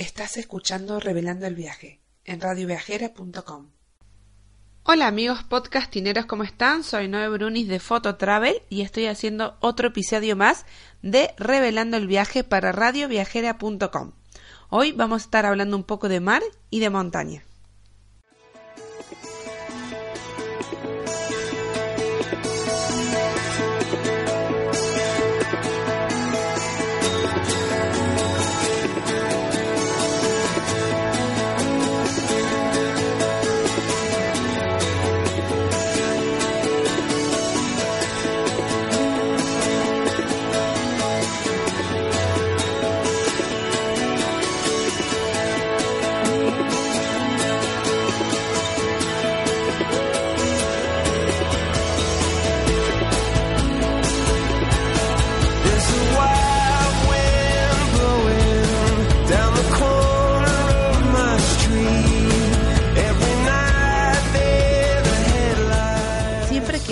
Estás escuchando Revelando el Viaje en radioviajera.com. Hola amigos podcastineros, ¿cómo están? Soy Noé Brunis de Photo Travel y estoy haciendo otro episodio más de Revelando el Viaje para radioviajera.com. Hoy vamos a estar hablando un poco de mar y de montaña.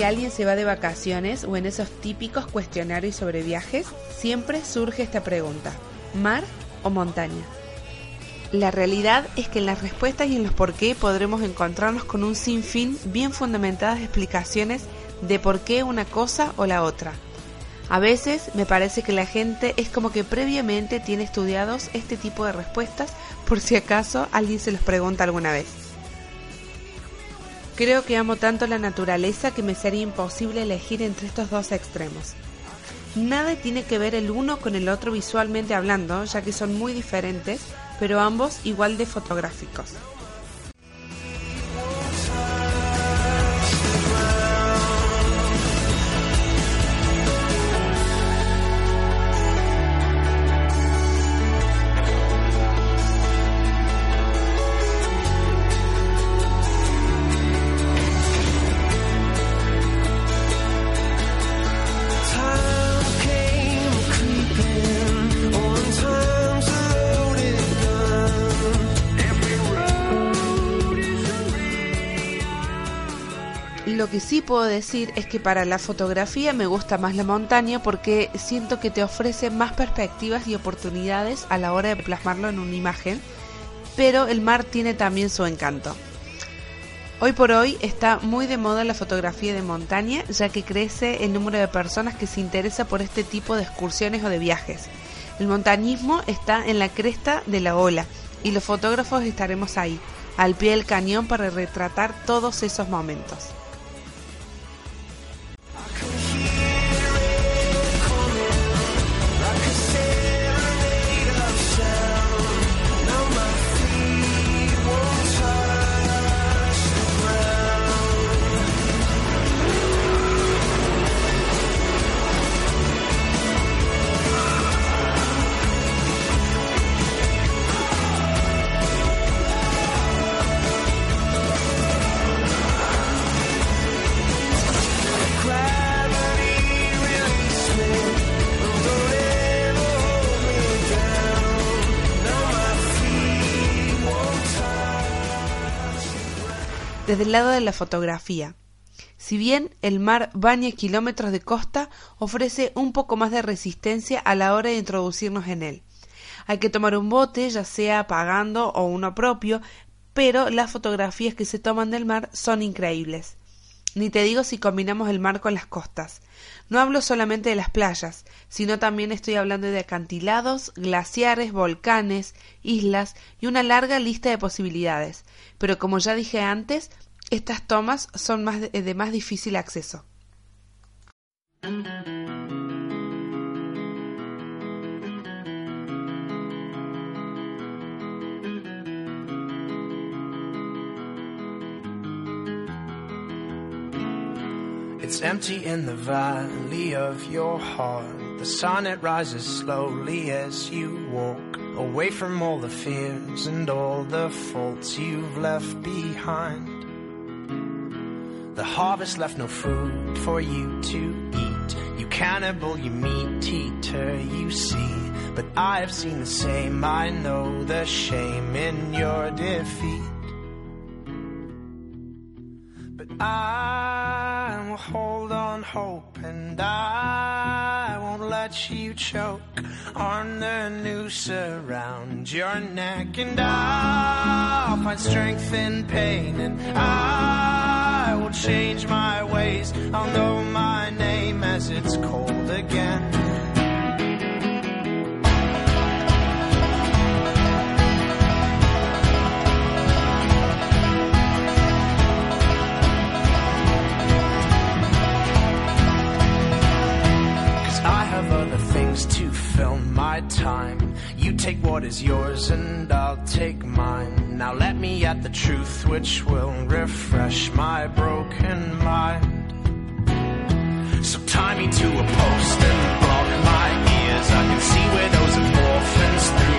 Alguien se va de vacaciones o en esos típicos cuestionarios sobre viajes, siempre surge esta pregunta, ¿mar o montaña? La realidad es que en las respuestas y en los por qué podremos encontrarnos con un sinfín bien fundamentadas explicaciones de por qué una cosa o la otra. A veces me parece que la gente es como que previamente tiene estudiados este tipo de respuestas por si acaso alguien se los pregunta alguna vez. Creo que amo tanto la naturaleza que me sería imposible elegir entre estos dos extremos. Nada tiene que ver el uno con el otro visualmente hablando, ya que son muy diferentes, pero ambos igual de fotográficos. Puedo decir es que para la fotografía me gusta más la montaña porque siento que te ofrece más perspectivas y oportunidades a la hora de plasmarlo en una imagen, pero el mar tiene también su encanto. Hoy por hoy está muy de moda la fotografía de montaña ya que crece el número de personas que se interesa por este tipo de excursiones o de viajes. El montañismo está en la cresta de la ola y los fotógrafos estaremos ahí, al pie del cañón para retratar todos esos momentos. Desde el lado de la fotografía. Si bien el mar baña kilómetros de costa, ofrece un poco más de resistencia a la hora de introducirnos en él. Hay que tomar un bote, ya sea pagando o uno propio, pero las fotografías que se toman del mar son increíbles. Ni te digo si combinamos el mar con las costas. No hablo solamente de las playas, sino también estoy hablando de acantilados, glaciares, volcanes, islas y una larga lista de posibilidades. Pero como ya dije antes, estas tomas son más de, de más difícil acceso. It's empty in the valley of your heart. The sun it rises slowly as you walk away from all the and all the faults you've left behind. The harvest left no food for you to eat. You cannibal, you meat eater, you see. But I have seen the same. I know the shame in your defeat. But I will hold on hope and I let you choke on the noose around your neck and I'll find strength in pain and I will change my ways. I'll know my name as it's cold again. Fill my time. You take what is yours and I'll take mine. Now let me at the truth which will refresh my broken mind. So tie me to a post and block my ears. I can see widows of orphans through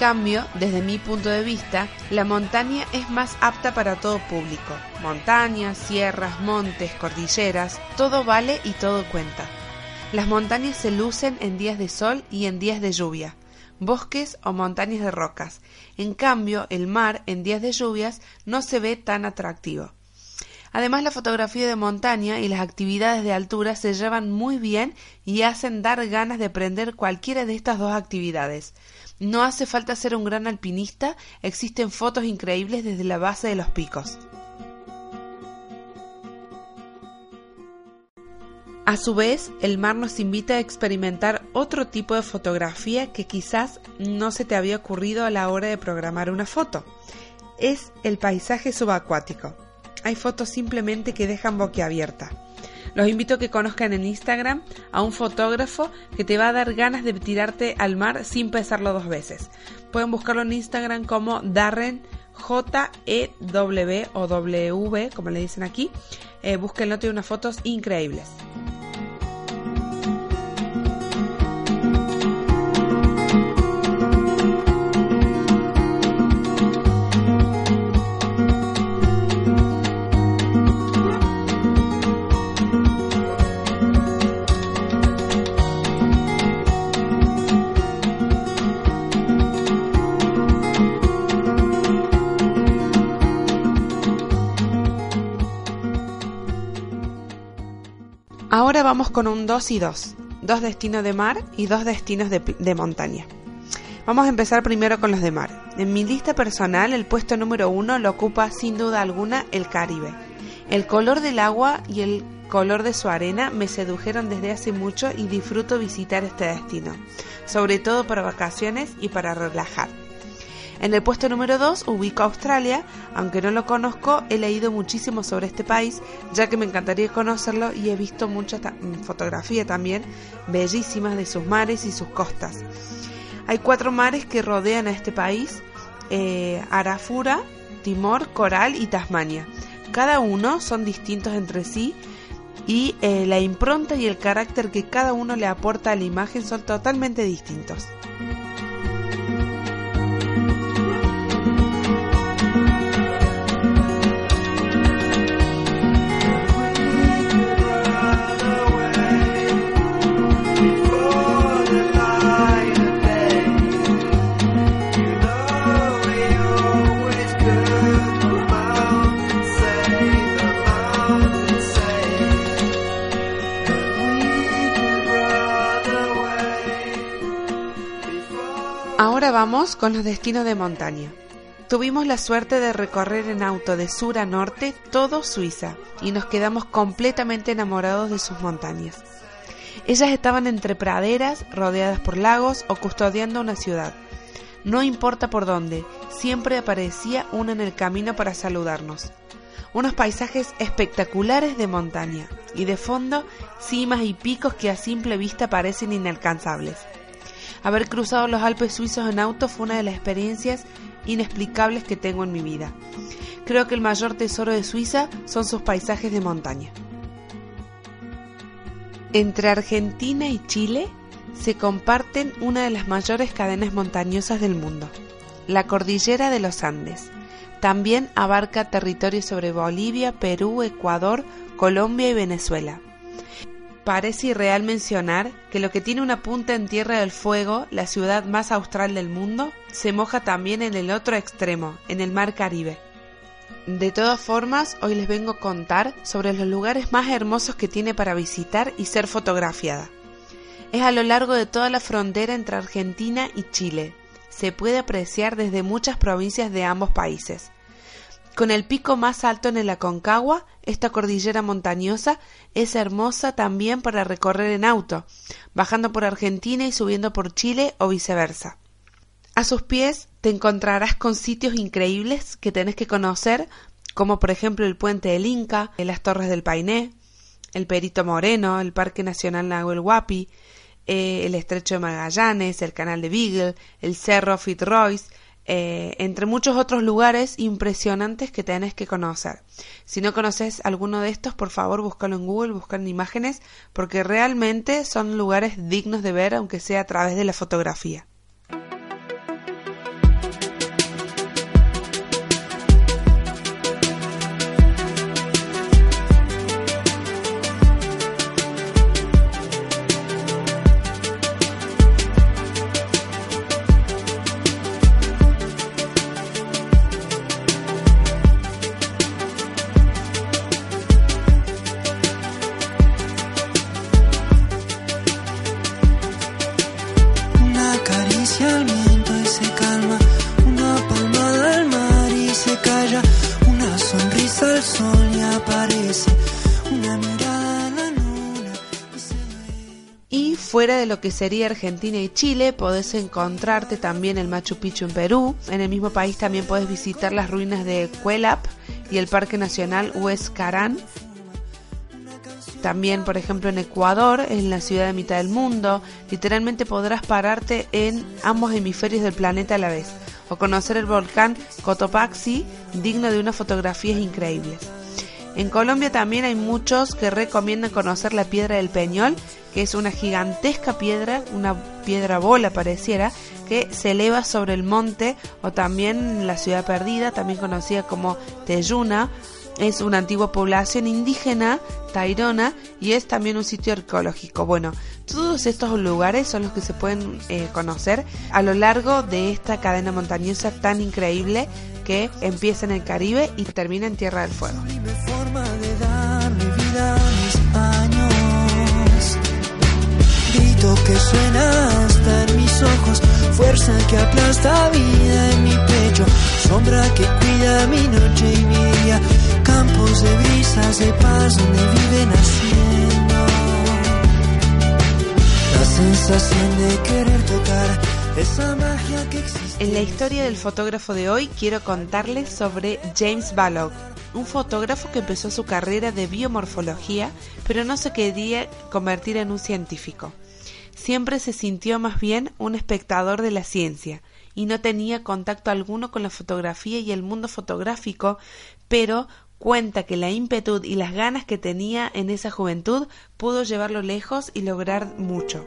cambio, desde mi punto de vista, la montaña es más apta para todo público. Montañas, sierras, montes, cordilleras, todo vale y todo cuenta. Las montañas se lucen en días de sol y en días de lluvia, bosques o montañas de rocas. En cambio, el mar en días de lluvias no se ve tan atractivo. Además, la fotografía de montaña y las actividades de altura se llevan muy bien y hacen dar ganas de aprender cualquiera de estas dos actividades. No hace falta ser un gran alpinista, existen fotos increíbles desde la base de los picos. A su vez, el mar nos invita a experimentar otro tipo de fotografía que quizás no se te había ocurrido a la hora de programar una foto. Es el paisaje subacuático. Hay fotos simplemente que dejan boquiabierta. Los invito a que conozcan en Instagram a un fotógrafo que te va a dar ganas de tirarte al mar sin pesarlo dos veces. Pueden buscarlo en Instagram como Darren J-E-W o W, como le dicen aquí. Eh, búsquenlo, tiene unas fotos increíbles. Vamos con un 2 y 2, dos destinos de mar y dos destinos de, montaña. Vamos a empezar primero con los de mar. En mi lista personal el puesto número uno lo ocupa sin duda alguna el Caribe. El color del agua y el color de su arena me sedujeron desde hace mucho y disfruto visitar este destino, sobre todo para vacaciones y para relajar. En el puesto número 2 ubico Australia, aunque no lo conozco, he leído muchísimo sobre este país, ya que me encantaría conocerlo y he visto mucha mm, fotografía también bellísimas de sus mares y sus costas. Hay cuatro mares que rodean a este país, eh, Arafura, Timor, Coral y Tasmania. Cada uno son distintos entre sí y eh, la impronta y el carácter que cada uno le aporta a la imagen son totalmente distintos. Con los destinos de montaña. Tuvimos la suerte de recorrer en auto de sur a norte todo Suiza y nos quedamos completamente enamorados de sus montañas. Ellas estaban entre praderas, rodeadas por lagos o custodiando una ciudad. No importa por dónde, siempre aparecía una en el camino para saludarnos. Unos paisajes espectaculares de montaña y de fondo cimas y picos que a simple vista parecen inalcanzables. Haber cruzado los Alpes suizos en auto fue una de las experiencias inexplicables que tengo en mi vida. Creo que el mayor tesoro de Suiza son sus paisajes de montaña. Entre Argentina y Chile se comparten una de las mayores cadenas montañosas del mundo, la cordillera de los Andes. También abarca territorios sobre Bolivia, Perú, Ecuador, Colombia y Venezuela. Parece irreal mencionar que lo que tiene una punta en Tierra del Fuego, la ciudad más austral del mundo, se moja también en el otro extremo, en el Mar Caribe. De todas formas, hoy les vengo a contar sobre los lugares más hermosos que tiene para visitar y ser fotografiada. Es a lo largo de toda la frontera entre Argentina y Chile. Se puede apreciar desde muchas provincias de ambos países. Con el pico más alto en el Aconcagua, esta cordillera montañosa es hermosa también para recorrer en auto, bajando por Argentina y subiendo por Chile o viceversa. A sus pies te encontrarás con sitios increíbles que tenés que conocer, como por ejemplo el puente del Inca, las torres del Painé, el Perito Moreno, el Parque Nacional Nahuel Huapi, eh, el Estrecho de Magallanes, el Canal de Beagle, el Cerro Fitzroy, eh, entre muchos otros lugares impresionantes que tenés que conocer. Si no conoces alguno de estos, por favor búscalo en Google, buscan imágenes, porque realmente son lugares dignos de ver, aunque sea a través de la fotografía. Que sería Argentina y Chile, podés encontrarte también el Machu Picchu en Perú. En el mismo país también podés visitar las ruinas de Cuelap y el Parque Nacional Huescarán. También, por ejemplo, en Ecuador, en la ciudad de mitad del mundo, literalmente podrás pararte en ambos hemisferios del planeta a la vez, o conocer el volcán Cotopaxi, digno de unas fotografías increíbles. En Colombia también hay muchos que recomiendan conocer la Piedra del Peñol, que es una gigantesca piedra, una piedra bola pareciera, que se eleva sobre el monte o también la ciudad perdida, también conocida como Teyuna. Es una antigua población indígena, tairona, y es también un sitio arqueológico. Bueno, todos estos lugares son los que se pueden eh, conocer a lo largo de esta cadena montañosa tan increíble que empieza en el Caribe y termina en Tierra del Fuego. Grito que suena hasta en mis ojos, fuerza que aplasta vida en mi pecho, sombra que cuida mi noche y mi día, campos de brisas de paz donde viven haciendo la sensación de querer tocar esa magia que existe. En la historia del fotógrafo de hoy quiero contarles sobre James Balog, un fotógrafo que empezó su carrera de biomorfología, pero no se quería convertir en un científico. Siempre se sintió más bien un espectador de la ciencia y no tenía contacto alguno con la fotografía y el mundo fotográfico, pero cuenta que la ímpetu y las ganas que tenía en esa juventud pudo llevarlo lejos y lograr mucho.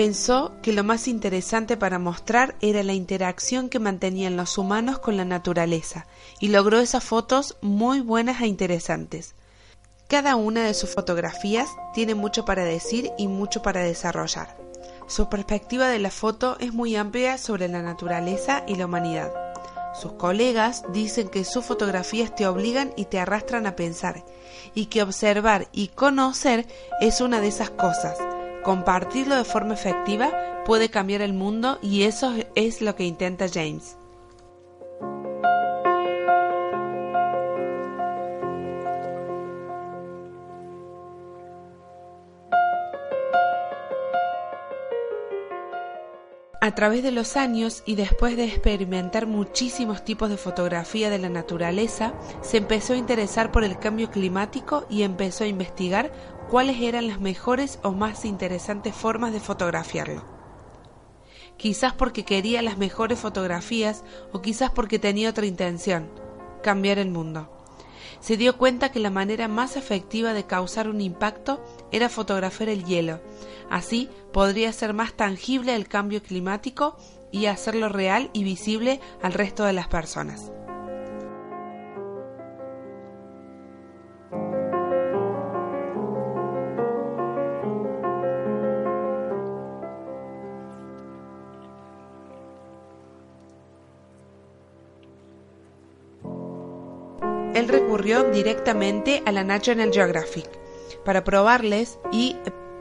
Pensó que lo más interesante para mostrar era la interacción que mantenían los humanos con la naturaleza, y logró esas fotos muy buenas e interesantes. Cada una de sus fotografías tiene mucho para decir y mucho para desarrollar. Su perspectiva de la foto es muy amplia sobre la naturaleza y la humanidad. Sus colegas dicen que sus fotografías te obligan y te arrastran a pensar, y que observar y conocer es una de esas cosas Compartirlo de forma efectiva puede cambiar el mundo y eso es lo que intenta James. A través de los años y después de experimentar muchísimos tipos de fotografía de la naturaleza, se empezó a interesar por el cambio climático y empezó a investigar cuáles eran las mejores o más interesantes formas de fotografiarlo. Quizás porque quería las mejores fotografías o quizás porque tenía otra intención, cambiar el mundo. Se dio cuenta que la manera más efectiva de causar un impacto era fotografiar el hielo. Así podría ser más tangible el cambio climático y hacerlo real y visible al resto de las personas. Él recurrió directamente a la National Geographic para probarles y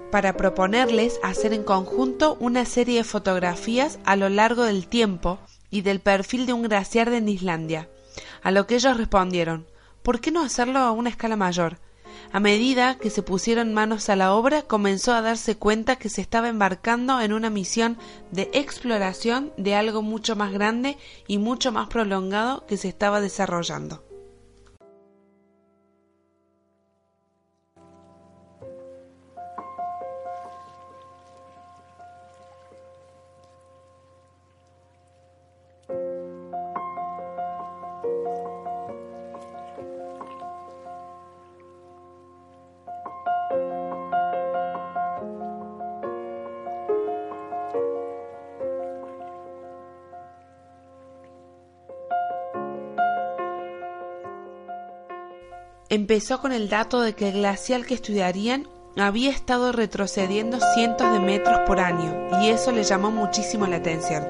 para proponerles hacer en conjunto una serie de fotografías a lo largo del tiempo y del perfil de un glaciar en Islandia, a lo que ellos respondieron ¿por qué no hacerlo a una escala mayor? A medida que se pusieron manos a la obra, comenzó a darse cuenta que se estaba embarcando en una misión de exploración de algo mucho más grande y mucho más prolongado que se estaba desarrollando. Empezó con el dato de que el glacial que estudiarían había estado retrocediendo cientos de metros por año y eso le llamó muchísimo la atención.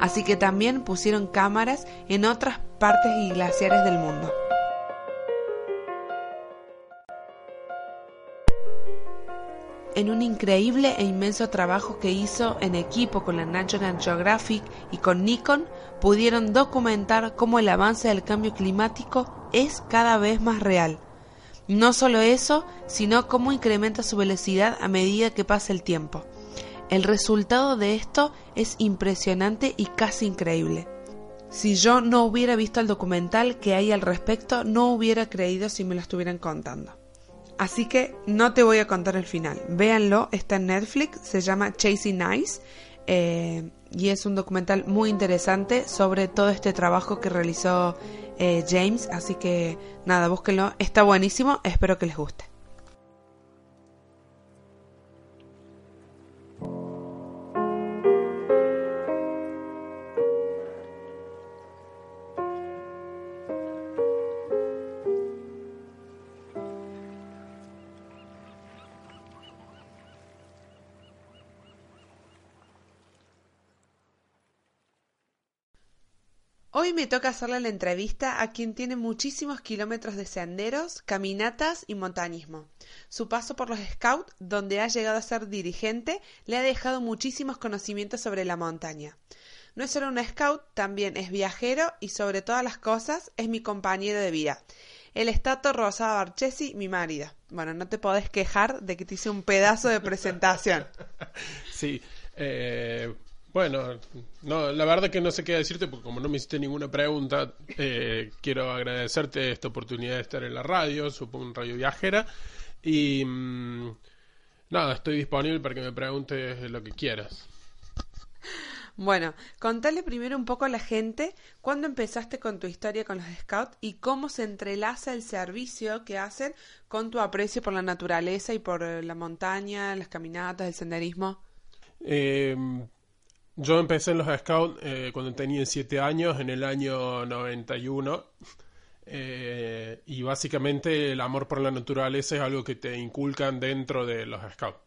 Así que también pusieron cámaras en otras partes y glaciares del mundo. En un increíble e inmenso trabajo que hizo en equipo con la National Geographic y con Nikon, pudieron documentar cómo el avance del cambio climático es cada vez más real. No solo eso, sino cómo incrementa su velocidad a medida que pasa el tiempo. El resultado de esto es impresionante y casi increíble. Si yo no hubiera visto el documental que hay al respecto, no hubiera creído si me lo estuvieran contando. Así que no te voy a contar el final. Véanlo, está en Netflix, se llama Chasing Ice eh, y es un documental muy interesante sobre todo este trabajo que realizó eh, James. Así que nada, búsquenlo, está buenísimo, espero que les guste. Hoy me toca hacerle la entrevista a quien tiene muchísimos kilómetros de senderos, caminatas y montañismo. Su paso por los Scouts, donde ha llegado a ser dirigente, le ha dejado muchísimos conocimientos sobre la montaña. No es solo un scout, también es viajero y sobre todas las cosas es mi compañero de vida. El estato Rosada Barchesi, mi marido. Bueno, no te podés quejar de que te hice un pedazo de presentación. Sí, eh, Bueno, no, la verdad que no sé qué decirte porque como no me hiciste ninguna pregunta, eh, quiero agradecerte esta oportunidad de estar en la radio, supongo en Radio Viajera, y mm, nada, estoy disponible para que me preguntes lo que quieras. Bueno, contale primero un poco a la gente cuándo empezaste con tu historia con los scouts y cómo se entrelaza el servicio que hacen con tu aprecio por la naturaleza y por eh, la montaña, las caminatas, el senderismo. Eh, yo empecé en los scouts eh, cuando tenía 7 años, en el año 91. Eh, y básicamente el amor por la naturaleza es algo que te inculcan dentro de los scouts.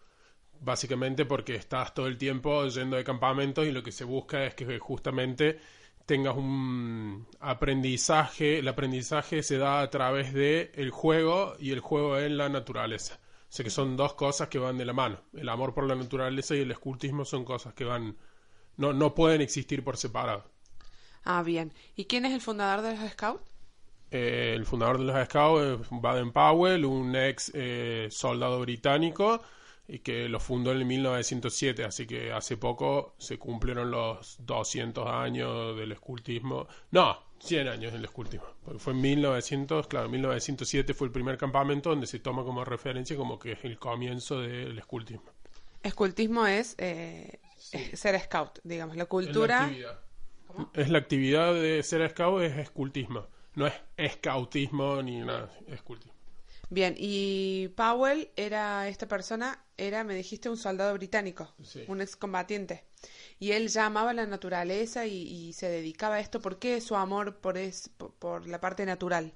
Básicamente porque estás todo el tiempo yendo de campamentos y lo que se busca es que justamente tengas un aprendizaje. El aprendizaje se da a través de el juego y el juego en la naturaleza. O sea que son dos cosas que van de la mano. El amor por la naturaleza y el escultismo son cosas que van no, no pueden existir por separado. Ah, bien. ¿Y quién es el fundador de los Scouts? Eh, el fundador de los Scouts es Baden Powell, un ex eh, soldado británico y que lo fundó en 1907, así que hace poco se cumplieron los 200 años del escultismo. No, 100 años del escultismo. Porque fue en 1900, claro, 1907 fue el primer campamento donde se toma como referencia como que es el comienzo del escultismo. Escultismo es eh, ser scout, digamos, la cultura. Es la, actividad. de ser scout, es escultismo. No es scoutismo ni nada, es escultismo. Bien, y Powell era esta persona, era, me dijiste, un soldado británico, un excombatiente. Y él ya amaba la naturaleza y, se dedicaba a esto. ¿Por qué su amor por, es, por, la parte natural?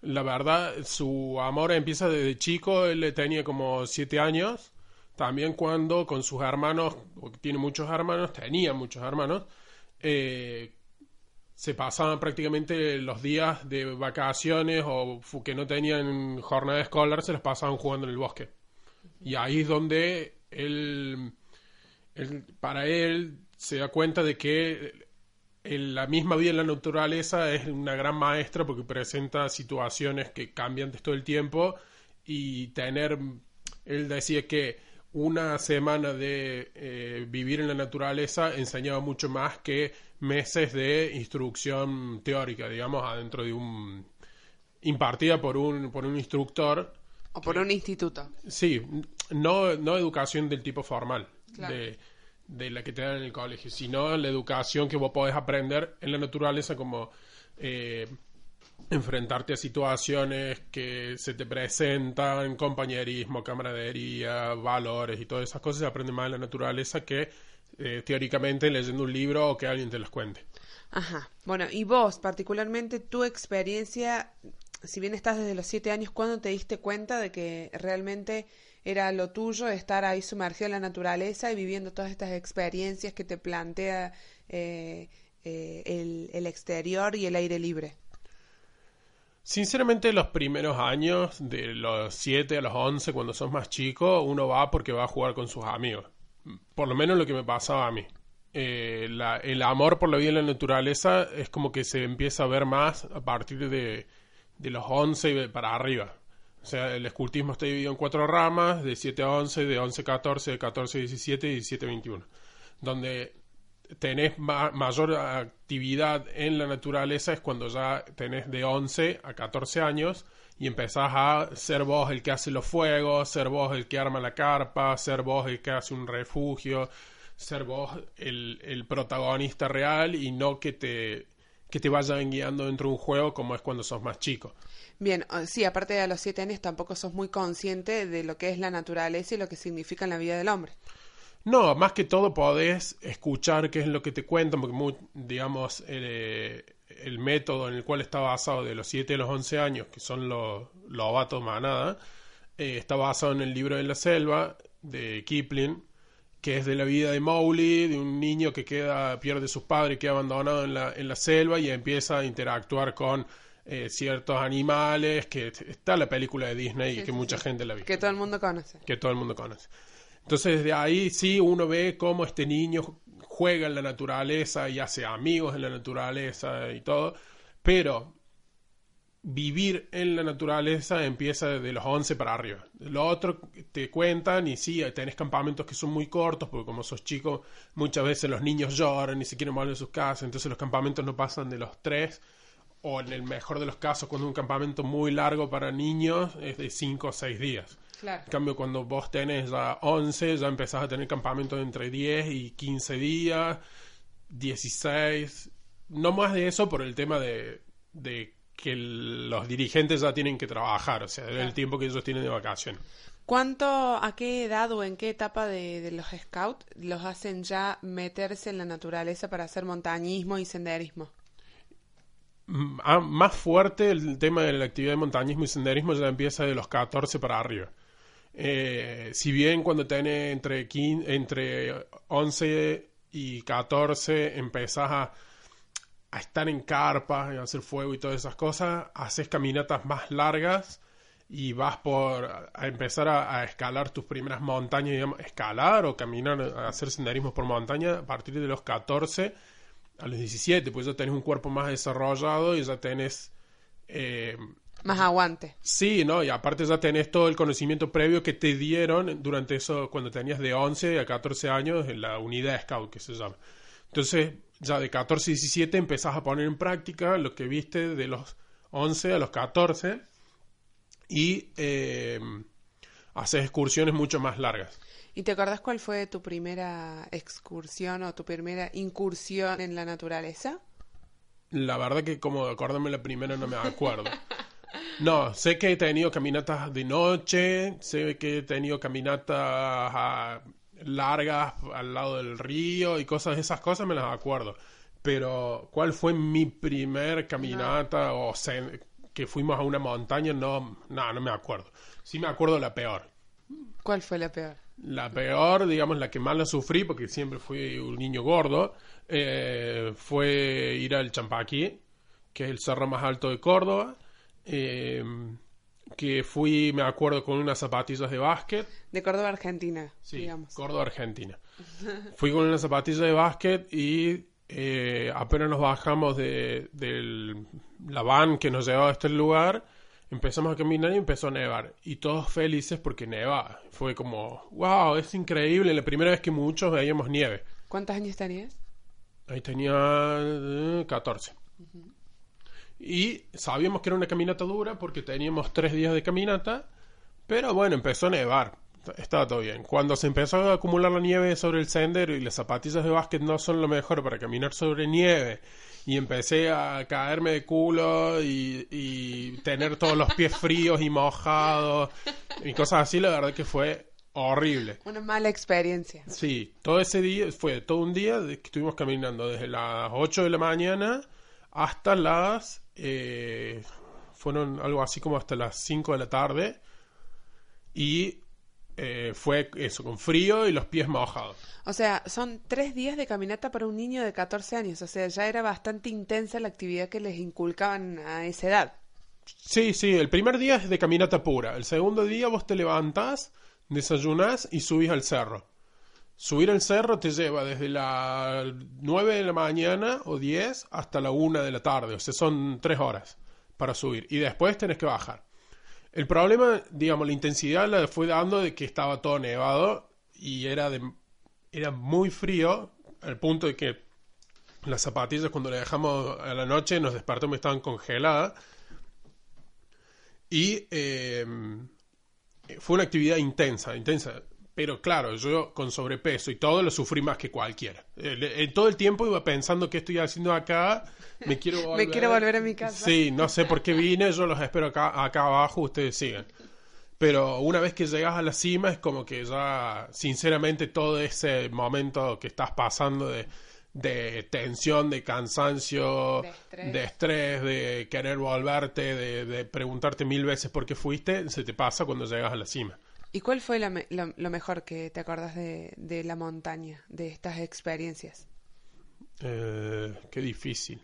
La verdad, su amor empieza desde chico, él tenía como siete años también cuando con sus hermanos, porque tiene muchos hermanos, tenía muchos hermanos, eh, se pasaban prácticamente los días de vacaciones o que no tenían jornada escolar, se las pasaban jugando en el bosque. Y ahí es donde él, para él se da cuenta de que la misma vida en la naturaleza es una gran maestra porque presenta situaciones que cambian todo el tiempo y tener, él decía que una semana de eh, vivir en la naturaleza enseñaba mucho más que meses de instrucción teórica, digamos, adentro de un... impartida por un, por un instructor. O por un instituto. Sí, no, no educación del tipo formal, de, de, la que te dan en el colegio, sino la educación que vos podés aprender en la naturaleza como... Eh, enfrentarte a situaciones que se te presentan, compañerismo, camaradería, valores y todas esas cosas se aprenden más en la naturaleza que eh, teóricamente leyendo un libro o que alguien te los cuente. Ajá. Bueno, y vos, particularmente, tu experiencia, si bien estás desde los siete años, ¿cuándo te diste cuenta de que realmente era lo tuyo estar ahí sumergido en la naturaleza y viviendo todas estas experiencias que te plantea eh, eh, el exterior y el aire libre? Sinceramente, los primeros años, de los 7 a los 11, cuando sos más chico, uno va porque va a jugar con sus amigos. Por lo menos lo que me pasaba a mí. Eh, el amor por la vida y la naturaleza es como que se empieza a ver más a partir de, de los 11 y para arriba. O sea, el escultismo está dividido en cuatro ramas, de 7 a 11, de 11 a 14, de 14 a 17 y 17 a 21. Donde tenés mayor actividad en la naturaleza es cuando ya tenés de 11 a 14 años y empezás a ser vos el que hace los fuegos, ser vos el que arma la carpa, ser vos el que hace un refugio, ser vos el, el protagonista real y no que te, que te vayan guiando dentro de un juego como es cuando sos más chico. Bien, sí, aparte de a los 7 años tampoco sos muy consciente de lo que es la naturaleza y lo que significa en la vida del hombre. No, más que todo podés escuchar qué es lo que te cuentan, porque, digamos, el, método en el cual está basado de los 7 a los 11 años, que son los lobatos manada, eh, está basado en el libro de la selva de Kipling, que es de la vida de Mowgli, de un niño que queda, pierde a sus padres, queda abandonado en la, en la selva y empieza a interactuar con eh, ciertos animales, que está la película de Disney y que mucha gente la visto. Que todo el mundo conoce. Que todo el mundo conoce. Entonces de ahí sí uno ve cómo este niño juega en la naturaleza y hace amigos en la naturaleza y todo, pero vivir en la naturaleza empieza de los 11 para arriba. Lo otro te cuentan y sí, tenés campamentos que son muy cortos, porque como sos chico, muchas veces los niños lloran y se quieren volver a sus casas, entonces los campamentos no pasan de los 3, o en el mejor de los casos, cuando un campamento muy largo para niños es de 5 o 6 días. Claro. En cambio, cuando vos tenés ya 11, ya empezás a tener campamentos entre 10 y 15 días, 16, no más de eso por el tema de, de que los dirigentes ya tienen que trabajar, o sea, el tiempo que ellos tienen de vacaciones. ¿Cuánto, a qué edad o en qué etapa de, de los scouts los hacen ya meterse en la naturaleza para hacer montañismo y senderismo? Mm, ah, más fuerte el tema de la actividad de montañismo y senderismo ya empieza de los 14 para arriba. Eh, si bien cuando tenés entre, 15 entre 11 y 14 empezás a, a estar en carpas a hacer fuego y todas esas cosas, haces caminatas más largas y vas por a empezar a, a escalar tus primeras montañas, digamos, escalar o caminar, a hacer senderismo por montaña a partir de los 14 a los 17, pues ya tenés un cuerpo más desarrollado y ya tenés... eh, Más aguante. Sí, ¿no? Y aparte ya tenés todo el conocimiento previo que te dieron durante eso, cuando tenías de 11 a 14 años en la unidad Scout, que se llama. Entonces, ya de 14 a 17 empezás a poner en práctica lo que viste de los 11 a los 14 y eh, haces excursiones mucho más largas. ¿Y te acordás cuál fue tu primera excursión o tu primera incursión en la naturaleza? La verdad que como acordarme la primera no me acuerdo. No, sé que he tenido caminatas de noche, sé que he tenido caminatas ah, largas al lado del río y cosas esas cosas me las acuerdo. Pero ¿cuál fue mi primer caminata o sen- que fuimos a una montaña? No, no, no me acuerdo. Sí me acuerdo la peor. ¿Cuál fue la peor? La peor, digamos, la que más la sufrí, porque siempre fui un niño gordo, eh, fue ir al Champaquí, que es el cerro más alto de Córdoba, eh, que fui, me acuerdo, con unas zapatillas de básquet, De Córdoba, Argentina, sí, digamos. Córdoba, Argentina. Fui con unas zapatillas de básquet y eh, apenas nos bajamos de, del- la van que nos llevaba a este lugar, empezamos a caminar y empezó a nevar. Y todos felices porque nevaba. Fue como, wow, es increíble. La primera vez que muchos veíamos nieve. ¿Cuántos años tenías? Ahí tenía eh, 14. Y sabíamos que era una caminata dura porque teníamos tres días de caminata, pero bueno, empezó a nevar. Estaba todo bien. Cuando se empezó a acumular la nieve sobre el sendero y las zapatillas de básquet no son lo mejor para caminar sobre nieve, y empecé a caerme de culo y, y tener todos los pies fríos y mojados y cosas así, la verdad que fue horrible. Una mala experiencia. Sí, todo ese día fue todo un día que estuvimos caminando desde las 8 de la mañana hasta las. Eh, fueron algo así como hasta las 5 de la tarde. Y eh, fue eso, con frío y los pies mojados. O sea, son tres días de caminata para un niño de 14 años. O sea, ya era bastante intensa la actividad que les inculcaban a esa edad. Sí, sí, el primer día es de caminata pura. El segundo día vos te levantás, desayunás y subís al cerro. Subir al cerro te lleva desde las 9 de la mañana o 10 hasta la 1 de la tarde. O sea, son 3 horas para subir. Y después tenés que bajar. El problema, digamos, la intensidad la fue dando de que estaba todo nevado y era, de, era muy frío al punto de que las zapatillas cuando las dejamos a la noche nos despertamos y estaban congeladas. Y eh, fue una actividad intensa, intensa. Pero claro, yo con sobrepeso y todo lo sufrí más que cualquiera. Eh, todo el tiempo iba pensando qué estoy haciendo acá. Me quiero volver. Me quiero volver a mi casa. Sí, no sé por qué vine, yo los espero acá, acá abajo, ustedes sigan. Pero una vez que llegas a la cima es como que ya, sinceramente, todo ese momento que estás pasando de, de tensión, de cansancio, De estrés. de estrés, de querer volverte, de, de preguntarte mil veces por qué fuiste, se te pasa cuando llegas a la cima. ¿Y cuál fue lo, mejor que te acordás de, la montaña, de estas experiencias? Eh, qué difícil.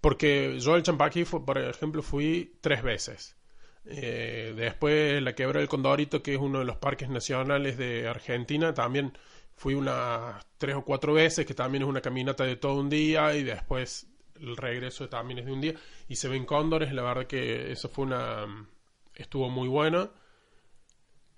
Porque yo al Champaquí, fu- por ejemplo, fui tres veces. Eh, después la quebra del Condorito, que es uno de los parques nacionales de Argentina, también fui unas tres o cuatro veces, que también es una caminata de todo un día, y después el regreso también es de un día y se ven cóndores, la verdad que eso fue una estuvo muy bueno.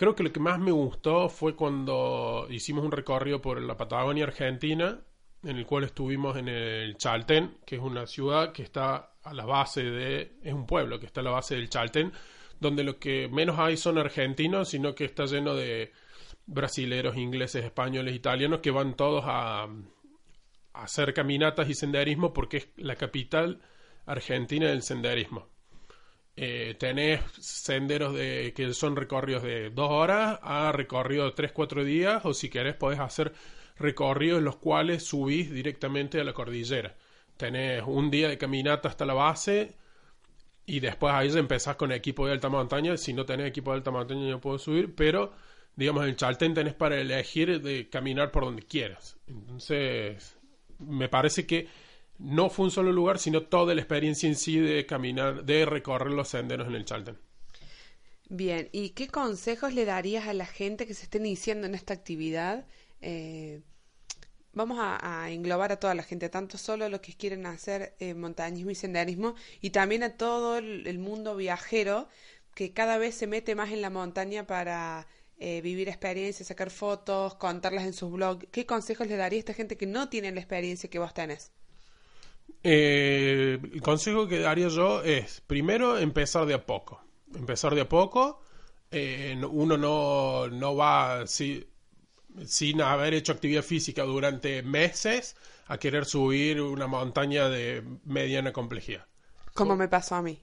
Creo que lo que más me gustó fue cuando hicimos un recorrido por la Patagonia Argentina, en el cual estuvimos en el Chaltén, que es una ciudad que está a la base de, es un pueblo que está a la base del Chaltén, donde lo que menos hay son argentinos, sino que está lleno de brasileros, ingleses, españoles, italianos, que van todos a, hacer caminatas y senderismo porque es la capital argentina del senderismo. Eh, tenés senderos de, que son recorridos de dos horas a recorridos de tres, cuatro días, o si querés podés hacer recorridos en los cuales subís directamente a la cordillera. Tenés un día de caminata hasta la base y después ahí empezás con equipo de alta montaña. Si no tenés equipo de alta montaña no puedo subir, pero digamos en Chaltén tenés para elegir de caminar por donde quieras. Entonces, me parece que no fue un solo lugar, sino toda la experiencia en sí de caminar, de recorrer los senderos en el Chaltén. Bien, ¿y qué consejos le darías a la gente que se esté iniciando en esta actividad? Eh, vamos a, englobar a toda la gente, tanto solo los que quieren hacer eh, montañismo y senderismo, y también a todo el, mundo viajero que cada vez se mete más en la montaña para eh, vivir experiencias, sacar fotos, contarlas en sus blogs. ¿Qué consejos le daría a esta gente que no tiene la experiencia que vos tenés? Eh, el consejo que daría yo es, primero, empezar de a poco. Empezar de a poco. uno no, no va, si, sin haber hecho actividad física durante meses a querer subir una montaña de mediana complejidad. Como me pasó a mí.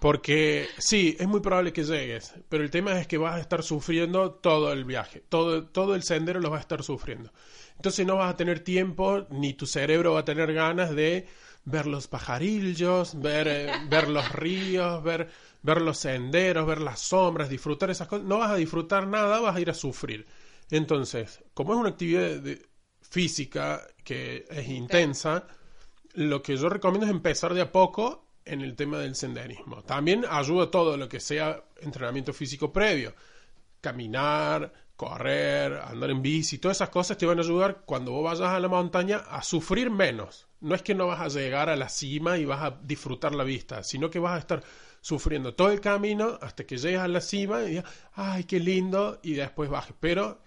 Porque sí, es muy probable que llegues, pero el tema es que vas a estar sufriendo todo el viaje, todo, todo el sendero lo vas a estar sufriendo. Entonces no vas a tener tiempo, ni tu cerebro va a tener ganas de ver los pajarillos, ver, eh, ver los ríos, ver, ver los senderos, ver las sombras, disfrutar esas cosas. No vas a disfrutar nada, vas a ir a sufrir. Entonces, como es una actividad física que es intensa, lo que yo recomiendo es empezar de a poco en el tema del senderismo. También ayuda todo lo que sea entrenamiento físico previo. Caminar, correr, andar en bici, todas esas cosas te van a ayudar cuando vos vayas a la montaña a sufrir menos. No es que no vas a llegar a la cima y vas a disfrutar la vista, sino que vas a estar sufriendo todo el camino hasta que llegues a la cima y digas, ay, qué lindo, y después bajes. Pero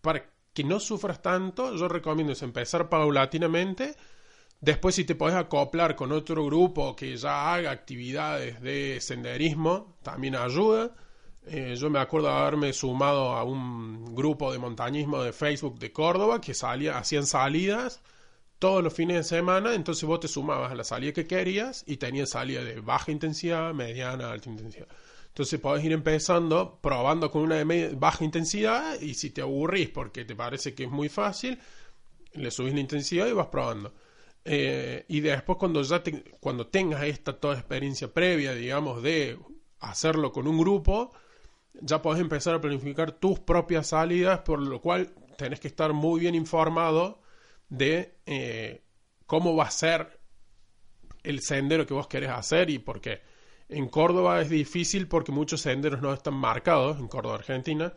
para que no sufras tanto, yo recomiendo es empezar paulatinamente. Después, si te podés acoplar con otro grupo que ya haga actividades de senderismo, también ayuda. Eh, yo me acuerdo de haberme sumado a un grupo de montañismo de Facebook de Córdoba que salía, hacían salidas todos los fines de semana, entonces vos te sumabas a la salida que querías y tenías salida de baja intensidad, mediana, alta intensidad. Entonces podés ir empezando, probando con una de baja intensidad y si te aburrís porque te parece que es muy fácil, le subís la intensidad y vas probando. Eh, y después cuando ya cuando tengas esta toda experiencia previa, digamos, de hacerlo con un grupo, ya podés empezar a planificar tus propias salidas, por lo cual tenés que estar muy bien informado de eh, cómo va a ser el sendero que vos querés hacer y por qué. En Córdoba es difícil porque muchos senderos no están marcados, en Córdoba, Argentina.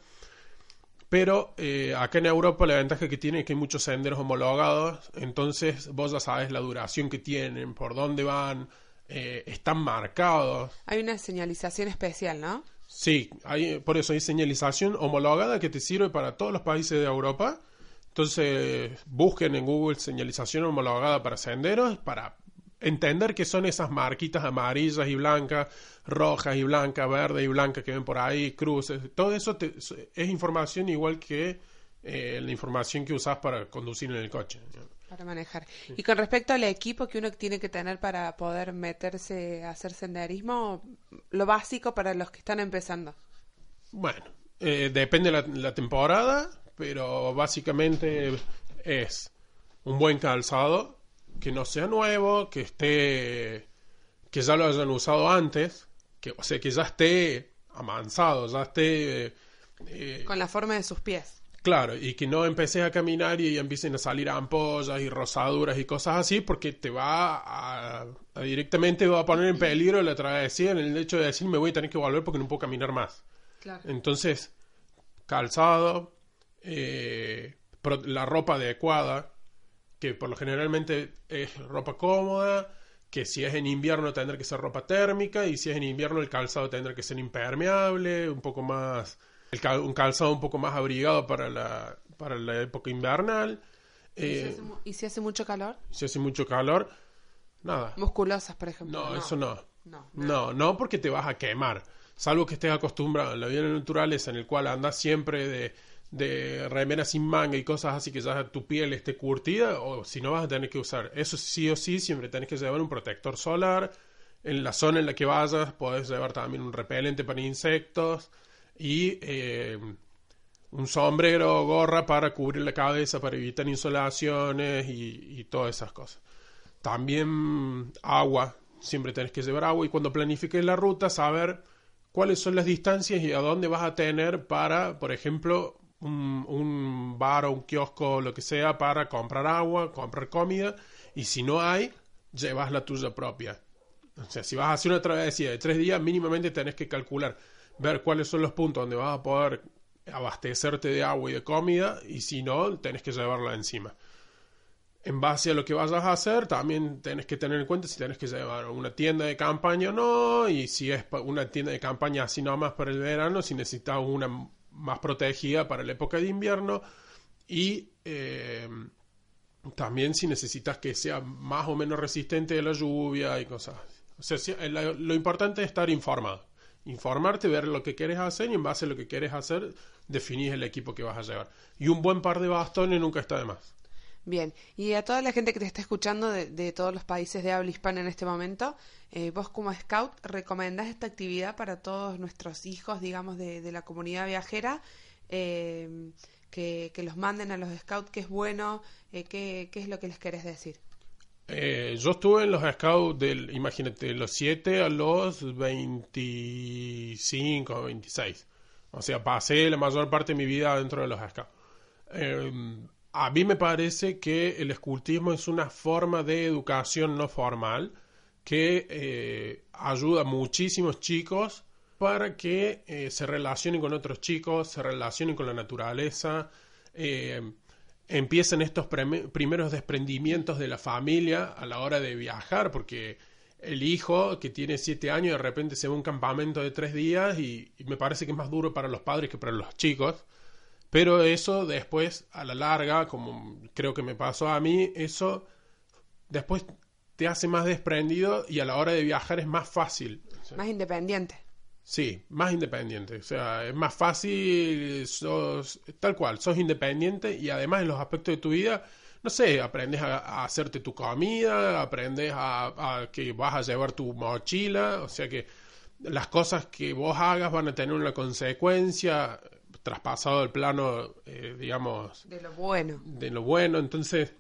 Pero eh, acá en Europa la ventaja que tiene es que hay muchos senderos homologados, entonces vos ya sabes la duración que tienen, por dónde van, eh, están marcados. Hay una señalización especial, ¿no? Sí, hay, por eso hay señalización homologada que te sirve para todos los países de Europa. Entonces busquen en Google señalización homologada para senderos, para entender que son esas marquitas amarillas y blancas, rojas y blancas, verdes y blancas que ven por ahí, cruces, todo eso es información igual que eh, la información que usas para conducir en el coche. Para manejar. Y con respecto al equipo que uno tiene que tener para poder meterse a hacer senderismo, lo básico para los que están empezando. Bueno, eh, depende de la temporada, pero básicamente es un buen calzado, que no sea nuevo, que esté, que ya lo hayan usado antes, que, o sea, que ya esté amansado, ya esté... Eh, Con la forma de sus pies. Claro, y que no empecé a caminar y empiecen a salir ampollas y rosaduras y cosas así, porque te va a, directamente va a poner en peligro la travesía en el hecho de decir me voy a tener que volver porque no puedo caminar más. Claro. Entonces, calzado, eh, la ropa adecuada, que por lo generalmente es ropa cómoda, que si es en invierno tendrá que ser ropa térmica y si es en invierno el calzado tendrá que ser impermeable, un poco más, el cal- un calzado un poco más abrigado para la, para la época invernal. ¿Y si Eh, hace ¿Y si hace mucho calor? si hace mucho calor, nada. Musculosas, por ejemplo. No, eso no. No. No, no porque te vas a quemar. Salvo que estés acostumbrado a la vida naturaleza en el cual andas siempre de, de remera sin manga y cosas así que ya tu piel esté curtida, o si no vas a tener que usar. Eso sí o sí, siempre tenés que llevar un protector solar. En la zona en la que vayas, podés llevar también un repelente para insectos y eh, un sombrero o gorra para cubrir la cabeza, para evitar insolaciones y, y todas esas cosas. También agua, siempre tenés que llevar agua y cuando planifiques la ruta saber cuáles son las distancias y a dónde vas a tener para, por ejemplo, un, un bar o un kiosco lo que sea para comprar agua, comprar comida y si no hay, llevas la tuya propia. O sea, si vas a hacer una travesía de tres días, mínimamente tenés que calcular, ver cuáles son los puntos donde vas a poder abastecerte de agua y de comida y si no, tenés que llevarla encima en base a lo que vayas a hacer, también tenés que tener en cuenta si tenés que llevar una tienda de campaña o no, y si es una tienda de campaña así nomás para el verano, si necesitas una más protegida para la época de invierno, y eh, también si necesitas que sea más o menos resistente a la lluvia y cosas. O sea, lo importante es estar informado. Informarte, ver lo que quieres hacer y en base a lo que quieres hacer, definís el equipo que vas a llevar. Y un buen par de bastones nunca está de más. Bien, y a toda la gente que te está escuchando de, todos los países de habla hispana en este momento, eh, vos como scout recomendás esta actividad para todos nuestros hijos, digamos, de, la comunidad viajera, eh, que, que los manden a los scouts, que es bueno, eh, ¿qué, qué es lo que les querés decir? Eh, yo estuve en los scouts del, imagínate, de los 7 a los 25 o 26. O sea, pasé la mayor parte de mi vida dentro de los scouts. Eh, a mí me parece que el escultismo es una forma de educación no formal que eh, ayuda a muchísimos chicos para que eh, se relacionen con otros chicos, se relacionen con la naturaleza, eh, empiecen estos primeros desprendimientos de la familia a la hora de viajar, porque el hijo que tiene siete años de repente se va a un campamento de tres días y, y me parece que es más duro para los padres que para los chicos. Pero eso después, a la larga, como creo que me pasó a mí, eso después te hace más desprendido y a la hora de viajar es más fácil. Más independiente. Sí, más independiente. O sea, es más fácil, sos tal cual, sos independiente y además en los aspectos de tu vida, no sé, aprendes a, a hacerte tu comida, aprendes a, a que vas a llevar tu mochila, o sea que las cosas que vos hagas van a tener una consecuencia traspasado el plano, eh, digamos, De lo bueno. de lo bueno. Entonces,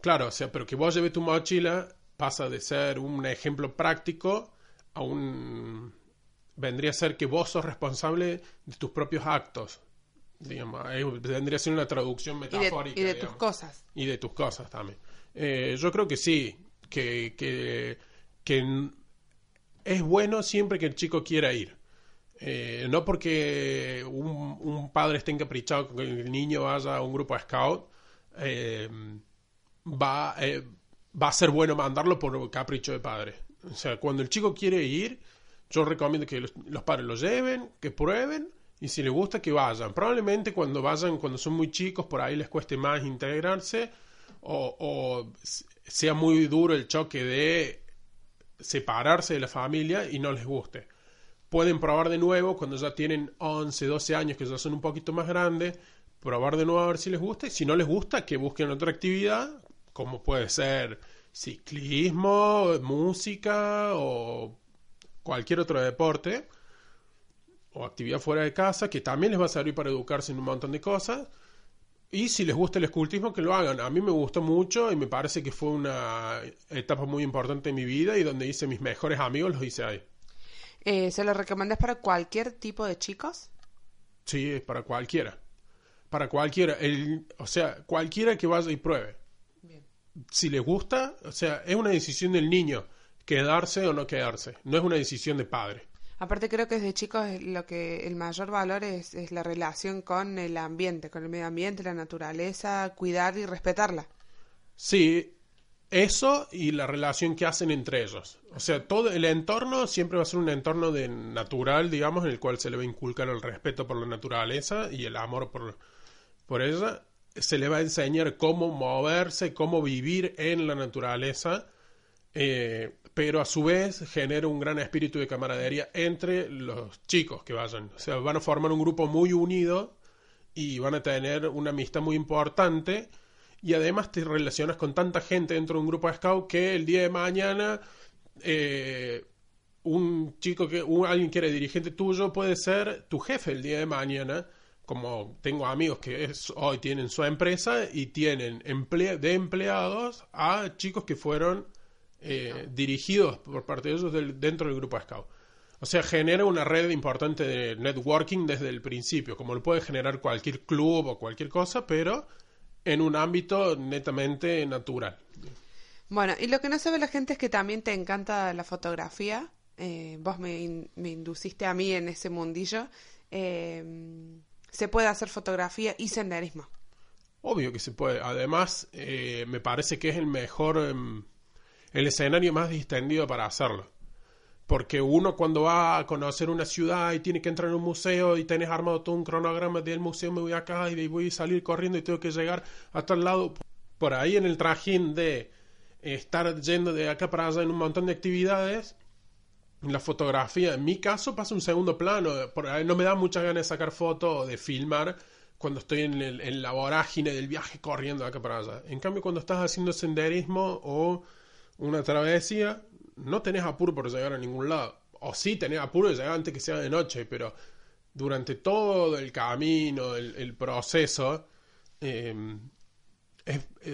claro, o sea, pero que vos lleves tu mochila pasa de ser un ejemplo práctico a un... vendría a ser que vos sos responsable de tus propios actos. Digamos, vendría a ser una traducción Y de, metafórica. y de tus cosas. Y de tus cosas también. Eh, yo creo que sí, que, que, que es bueno siempre que el chico quiera ir. Eh, no porque un, un padre esté encaprichado con que el niño vaya a un grupo de scout, eh, va, eh, va a ser bueno mandarlo por capricho de padre. O sea, cuando el chico quiere ir, yo recomiendo que los, padres lo lleven, que prueben y si les gusta que vayan. Probablemente cuando vayan, cuando son muy chicos, por ahí les cueste más integrarse o, o sea muy duro el choque de separarse de la familia y no les guste. Pueden probar de nuevo cuando ya tienen 11, 12 años, que ya son un poquito más grandes, probar de nuevo a ver si les gusta. Y si no les gusta, que busquen otra actividad, como puede ser ciclismo, música o cualquier otro deporte o actividad fuera de casa, que también les va a servir para educarse en un montón de cosas. Y si les gusta el escultismo, que lo hagan. A mí me gustó mucho y me parece que fue una etapa muy importante en mi vida y donde hice mis mejores amigos, los hice ahí. Eh, ¿Se lo recomendás para cualquier tipo de chicos? Sí, es para cualquiera. Para cualquiera. El, o sea, cualquiera que vaya y pruebe. Si les gusta, o sea, es una decisión del niño quedarse o no quedarse. No es una decisión de padre. Aparte creo que desde chicos lo que el mayor valor es, es la relación con el ambiente, con el medio ambiente, la naturaleza, cuidar y respetarla. Sí, eso y la relación que hacen entre ellos. O sea, todo el entorno siempre va a ser un entorno de natural, digamos, en el cual se le va a inculcar el respeto por la naturaleza y el amor por, por ella. Se le va a enseñar cómo moverse, cómo vivir en la naturaleza, eh, pero a su vez genera un gran espíritu de camaradería entre los chicos que vayan. O sea, van a formar un grupo muy unido y van a tener una amistad muy importante y además te relacionas con tanta gente dentro de un grupo de scout que el día de mañana eh, un chico que alguien que era dirigente tuyo puede ser tu jefe el día de mañana como tengo amigos que hoy tienen su empresa y tienen de empleados a chicos que fueron eh, dirigidos por parte de ellos dentro del grupo scout o sea, genera una red importante de networking desde el principio, como lo puede generar cualquier club o cualquier cosa, pero en un ámbito netamente natural. Bueno, y lo que no sabe la gente es que también te encanta la fotografía. Eh, vos me, induciste a mí en ese mundillo. Eh, se puede hacer fotografía y senderismo. Obvio que se puede. Además, eh, me parece que es el mejor, em, el escenario más distendido para hacerlo. Porque uno cuando va a conocer una ciudad y tiene que entrar en un museo y tenés armado todo un cronograma del museo, me voy acá y voy a salir corriendo y tengo que llegar hasta el lado, por ahí en el trajín de estar yendo de acá para allá en un montón de actividades, la fotografía, en mi caso, pasa un segundo plano. Por no me da muchas ganas de sacar fotos o de filmar cuando estoy en, el, en la vorágine del viaje corriendo de acá para allá. En cambio, cuando estás haciendo senderismo o una travesía, no tenés apuro por llegar a ningún lado. O sí tenés apuro de llegar antes que sea de noche, pero durante todo el camino, el, proceso, em,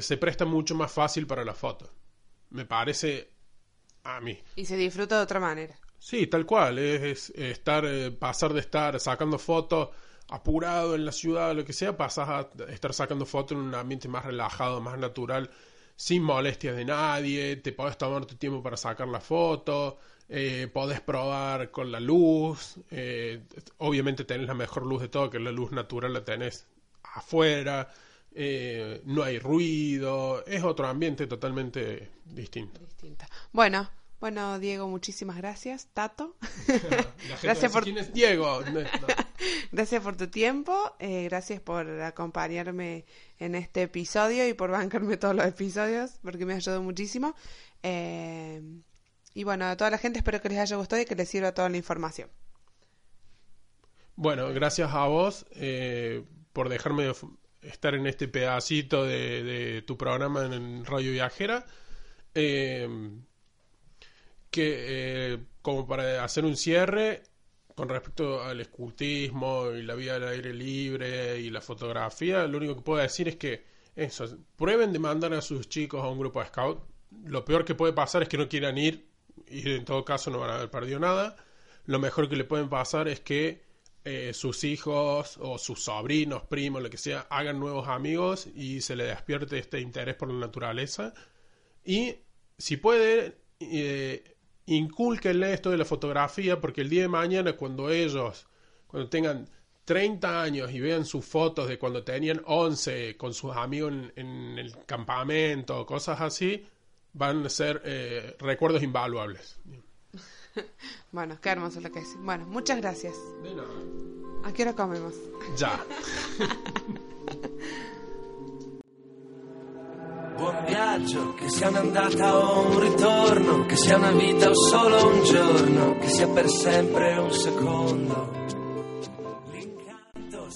se presta mucho más fácil para la foto. Me parece a mí. Y se disfruta de otra manera. Sí, tal cual. Es, estar, eh, pasar de estar sacando fotos apurado en la ciudad, lo que sea, pasas a estar sacando fotos en un ambiente más relajado, más natural sin molestias de nadie, te podés tomar tu tiempo para sacar la foto, eh, podés probar con la luz, eh, obviamente tenés la mejor luz de todo, que la luz natural la tenés afuera, eh, no hay ruido, es otro ambiente totalmente distinto. Bueno, bueno, Diego, muchísimas gracias. Tato. gracias por... ¿Quién es Diego? gracias por tu tiempo, eh, gracias por acompañarme en este episodio y por bancarme todos los episodios, porque me ayudó muchísimo. Eh, y bueno, a toda la gente espero que les haya gustado y que les sirva toda la información. Bueno, gracias a vos eh, por dejarme estar en este pedacito de, tu programa en Radio Viajera. Eh, que eh, como para hacer un cierre con respecto al escultismo y la vida al aire libre y la fotografía, lo único que puedo decir es que eso, prueben de mandar a sus chicos a un grupo de scout. Lo peor que puede pasar es que no quieran ir y en todo caso no van a haber perdido nada. Lo mejor que le pueden pasar es que eh, sus hijos o sus sobrinos, primos, lo que sea, hagan nuevos amigos y se le despierte este interés por la naturaleza. Y si puede, eh, incúlquenle esto de la fotografía porque el día de mañana cuando ellos, cuando tengan 30 años y vean sus fotos de cuando tenían 11 con sus amigos en, el campamento, cosas así, van a ser eh, recuerdos invaluables. Bueno, qué hermoso lo que es. Bueno, muchas gracias. De nada. ¿A qué hora comemos? Ya. Buon viaggio, che sia un'andata o un ritorno, che sia una vita o solo un giorno, che sia per sempre un secondo.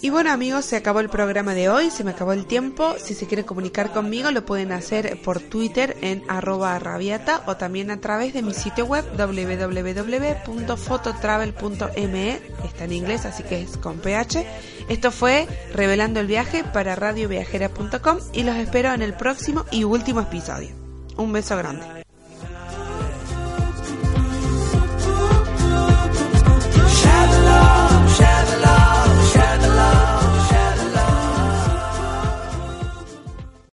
Y bueno amigos, se acabó el programa de hoy, se me acabó el tiempo. Si se quieren comunicar conmigo lo pueden hacer por Twitter en arroba rabiata o también a través de mi sitio web www.fototravel.me. Está en inglés, así que es con PH. Esto fue Revelando el Viaje para radioviajera.com y los espero en el próximo y último episodio. Un beso grande.